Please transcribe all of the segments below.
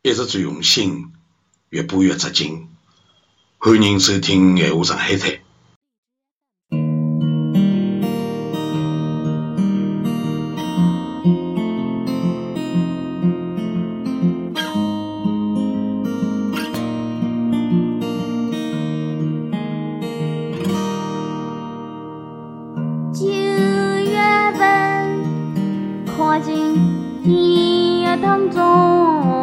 一直最用心，越播越扎劲。欢迎收听《闲话上海滩》。九月份，跨进一当中，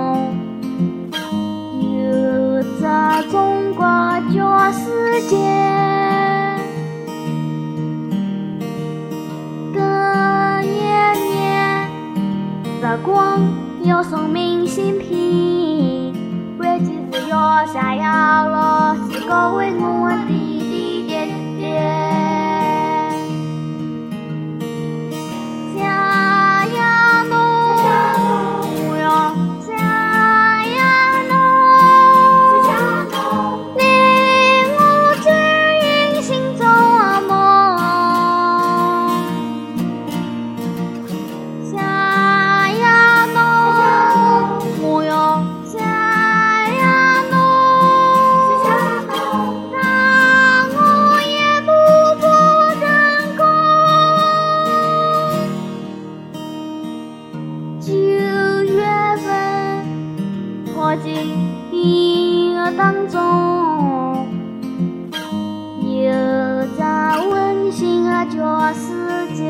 日光要送明信片，关键是要谢谢老师教会我我世界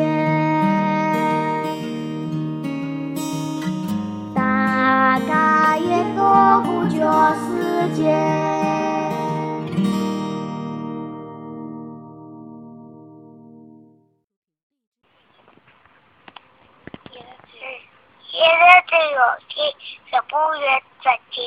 大概也躲不过时间现在这游戏也不远再见